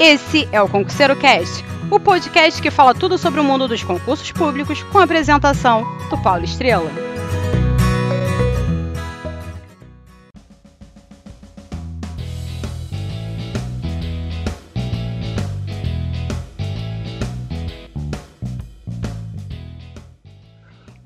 Esse é o Concurseiro Cast, o podcast que fala tudo sobre o mundo dos concursos públicos com a apresentação do Paulo Estrela.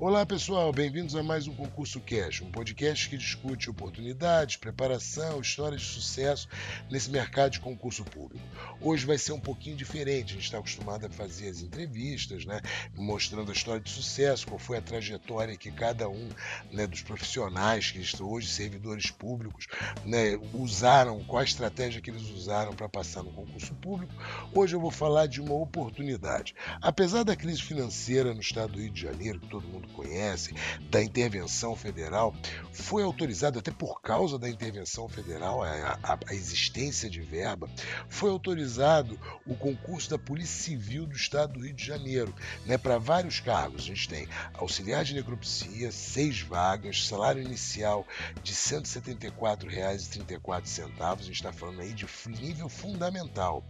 Olá pessoal, bem-vindos a mais um Concurso Cash, um podcast que discute oportunidades, preparação, histórias de sucesso nesse mercado de concurso público. Hoje vai ser um pouquinho diferente, a gente está acostumado a fazer as entrevistas, né, mostrando a história de sucesso, qual foi a trajetória que cada um né, dos profissionais que estão hoje servidores públicos né, usaram, qual a estratégia que eles usaram para passar no concurso público. Hoje eu vou falar de uma oportunidade. Apesar da crise financeira no estado do Rio de Janeiro, que todo mundo conhece, da intervenção federal, foi autorizado, até por causa da intervenção federal, a, a, a existência de verba, foi autorizado o concurso da Polícia Civil do Estado do Rio de Janeiro, né, para vários cargos. A gente tem auxiliar de necropsia, seis vagas, salário inicial de R$ 174,34. A gente está falando aí de nível fundamental.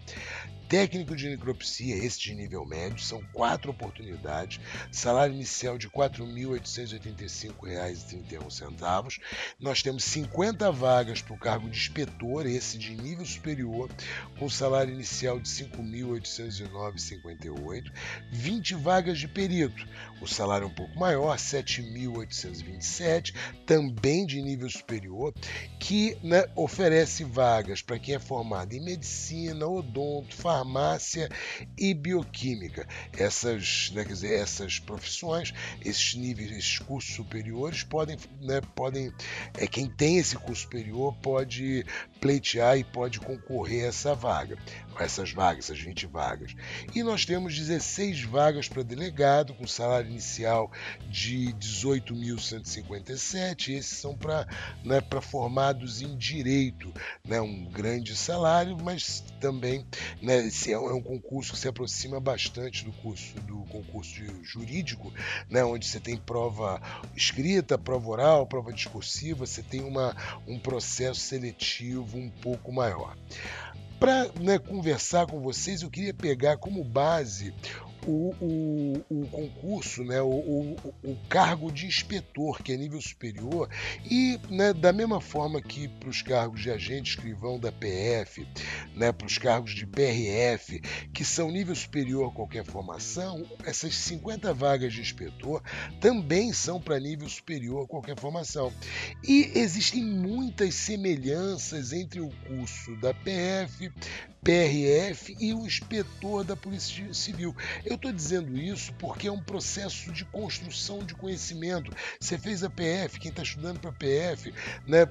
Técnico de necropsia, esse de nível médio, são quatro oportunidades, salário inicial de R$ 4.885,31. Nós temos 50 vagas para o cargo de inspetor, esse de nível superior, com salário inicial de R$ 5.809,58. 20 vagas de perito, o salário é um pouco maior, R$ 7.827, também de nível superior, que né, oferece vagas para quem é formado em medicina, odonto, farmácia, farmácia e bioquímica. Essas, né, quer dizer, essas profissões, esses níveis, esses cursos superiores podem, né, podem, é quem tem esse curso superior pode pleitear e pode concorrer a essa vaga, essas vagas, essas 20 vagas. E nós temos 16 vagas para delegado com salário inicial de 18.157. Esses são para né, para formados em direito, né, um grande salário, mas também né, esse é, é um concurso que se aproxima bastante do curso do concurso jurídico, né, onde você tem prova escrita, prova oral, prova discursiva, você tem uma, um processo seletivo um pouco maior. Para né, conversar com vocês, eu queria pegar como base o, o, o concurso, né, o, o, cargo de inspetor, que é nível superior, e né, da mesma forma que para os cargos de agente escrivão da PF, né, para os cargos de PRF, que são nível superior a qualquer formação, essas 50 vagas de inspetor também são para nível superior a qualquer formação. E existem muitas semelhanças entre o curso da PF, PRF e o inspetor da Polícia Civil. Eu estou dizendo isso porque é um processo de construção de conhecimento. Você fez a PF, quem está estudando para a PF, né,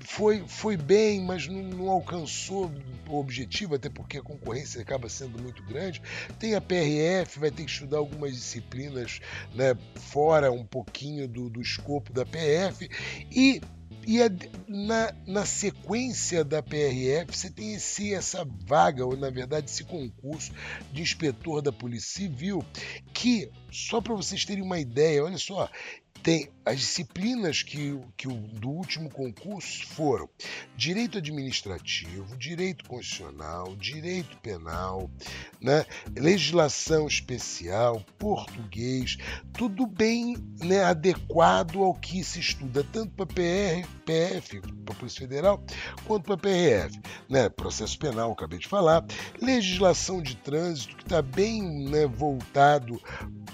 foi, foi bem, mas não, não, alcançou o objetivo, até porque a concorrência acaba sendo muito grande. Tem a PRF, vai ter que estudar algumas disciplinas né, fora um pouquinho do, do escopo da PF e e na, na sequência da PRF, você tem esse, essa vaga, ou na verdade esse concurso de inspetor da Polícia Civil, que, só para vocês terem uma ideia, olha só, tem as disciplinas que, que o, do último concurso foram direito administrativo, direito constitucional, direito penal, né, legislação especial, português, tudo bem né, adequado ao que se estuda tanto para PR, PF, para a Polícia Federal, quanto para PRF. Né, processo penal, acabei de falar, legislação de trânsito, que está bem né, voltado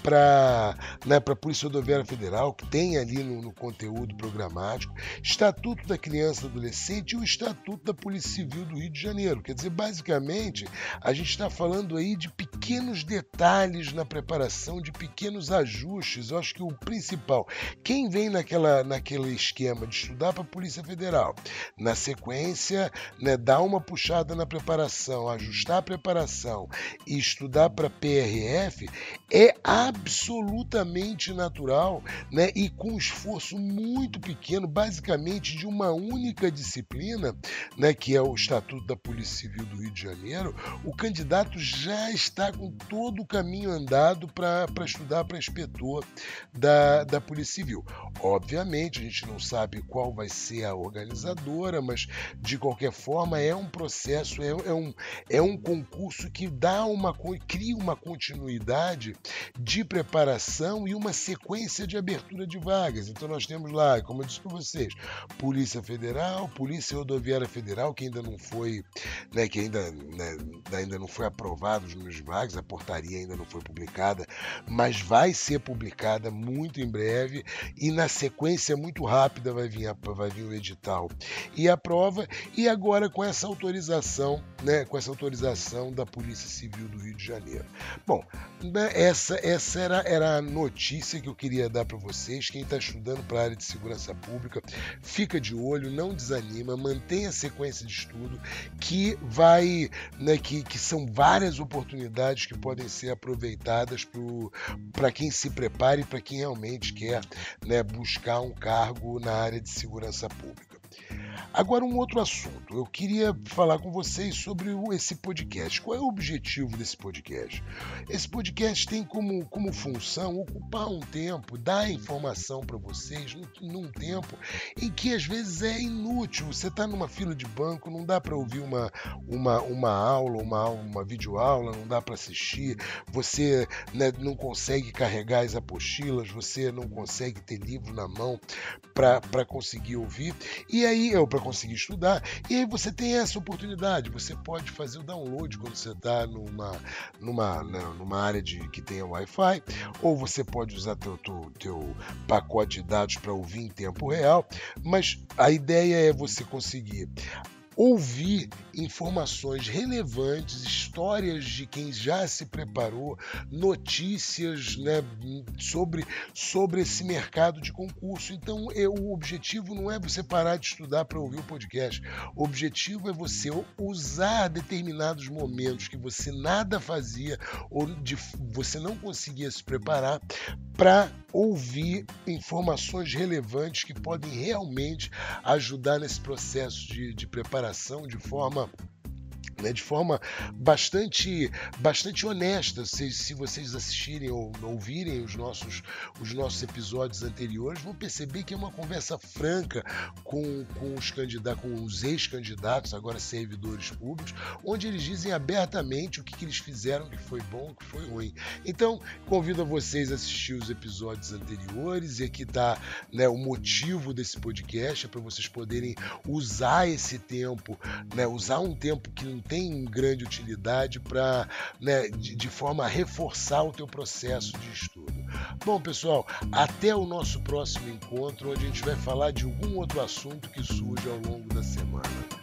para né, a Polícia Rodoviária Federal, que tem ali no, no, conteúdo programático, Estatuto da Criança e Adolescente e o Estatuto da Polícia Civil do Rio de Janeiro. Quer dizer, basicamente, a gente está falando aí de pequenos detalhes na preparação, de pequenos ajustes. Eu acho que o principal, quem vem naquela, naquele esquema de estudar para a Polícia Federal, na sequência, né, dar uma puxada na preparação, ajustar a preparação e estudar para PRF, é a absolutamente natural, né? E com esforço muito pequeno, basicamente de uma única disciplina, né? Que é o Estatuto da Polícia Civil do Rio de Janeiro, o candidato já está com todo o caminho andado para estudar para inspetor da, da Polícia Civil. Obviamente, a gente não sabe qual vai ser a organizadora, mas de qualquer forma é um processo, é, é um, é um concurso que dá uma cria uma continuidade de preparação e uma sequência de abertura de vagas. Então nós temos lá, como eu disse para vocês, Polícia Federal, Polícia Rodoviária Federal, que ainda não foi, né, que ainda, né, ainda não foi aprovado os números de vagas, a portaria ainda não foi publicada, mas vai ser publicada muito em breve e na sequência muito rápida vai vir, a, vai vir o edital e a prova e agora com essa autorização, né, com essa autorização da Polícia Civil do Rio de Janeiro. Bom, né, essa, essa era, era a notícia que eu queria dar para vocês. Quem está estudando para a área de segurança pública, fica de olho, não desanima, mantenha a sequência de estudo que vai, né, que, que são várias oportunidades que podem ser aproveitadas para quem se prepare, para quem realmente quer né, buscar um cargo na área de segurança pública. Agora, um outro assunto. Eu queria falar com vocês sobre esse podcast. Qual é o objetivo desse podcast? Esse podcast tem como, como função ocupar um tempo, dar informação para vocês num, tempo em que às vezes é inútil. Você está numa fila de banco, não dá para ouvir uma, uma, uma aula, uma, uma videoaula, não dá para assistir, você né, não consegue carregar as apostilas, você não consegue ter livro na mão para conseguir ouvir. E aí, eu para conseguir estudar. E aí você tem essa oportunidade. Você pode fazer o download quando você está numa, numa, né, numa área de, que tenha Wi-Fi, ou você pode usar teu, teu, teu pacote de dados para ouvir em tempo real. Mas a ideia é você conseguir ouvir informações relevantes, histórias de quem já se preparou, notícias né, sobre, sobre esse mercado de concurso. Então, eu, o objetivo não é você parar de estudar para ouvir o podcast. O objetivo é você usar determinados momentos que você nada fazia ou de, você não conseguia se preparar para ouvir informações relevantes que podem realmente ajudar nesse processo de, de preparação de forma né, de forma bastante, bastante honesta. Se, se vocês assistirem ou ouvirem os nossos, os nossos episódios anteriores, vão perceber que é uma conversa franca com, com os candidatos, com os ex-candidatos, agora servidores públicos, onde eles dizem abertamente o que, que eles fizeram que foi bom, que foi ruim. Então, convido a vocês a assistir os episódios anteriores e aqui está né, o motivo desse podcast, é para vocês poderem usar esse tempo, né, usar um tempo que não tem grande utilidade para, né, de, de forma a reforçar o teu processo de estudo. Bom, pessoal, até o nosso próximo encontro, onde a gente vai falar de algum outro assunto que surge ao longo da semana.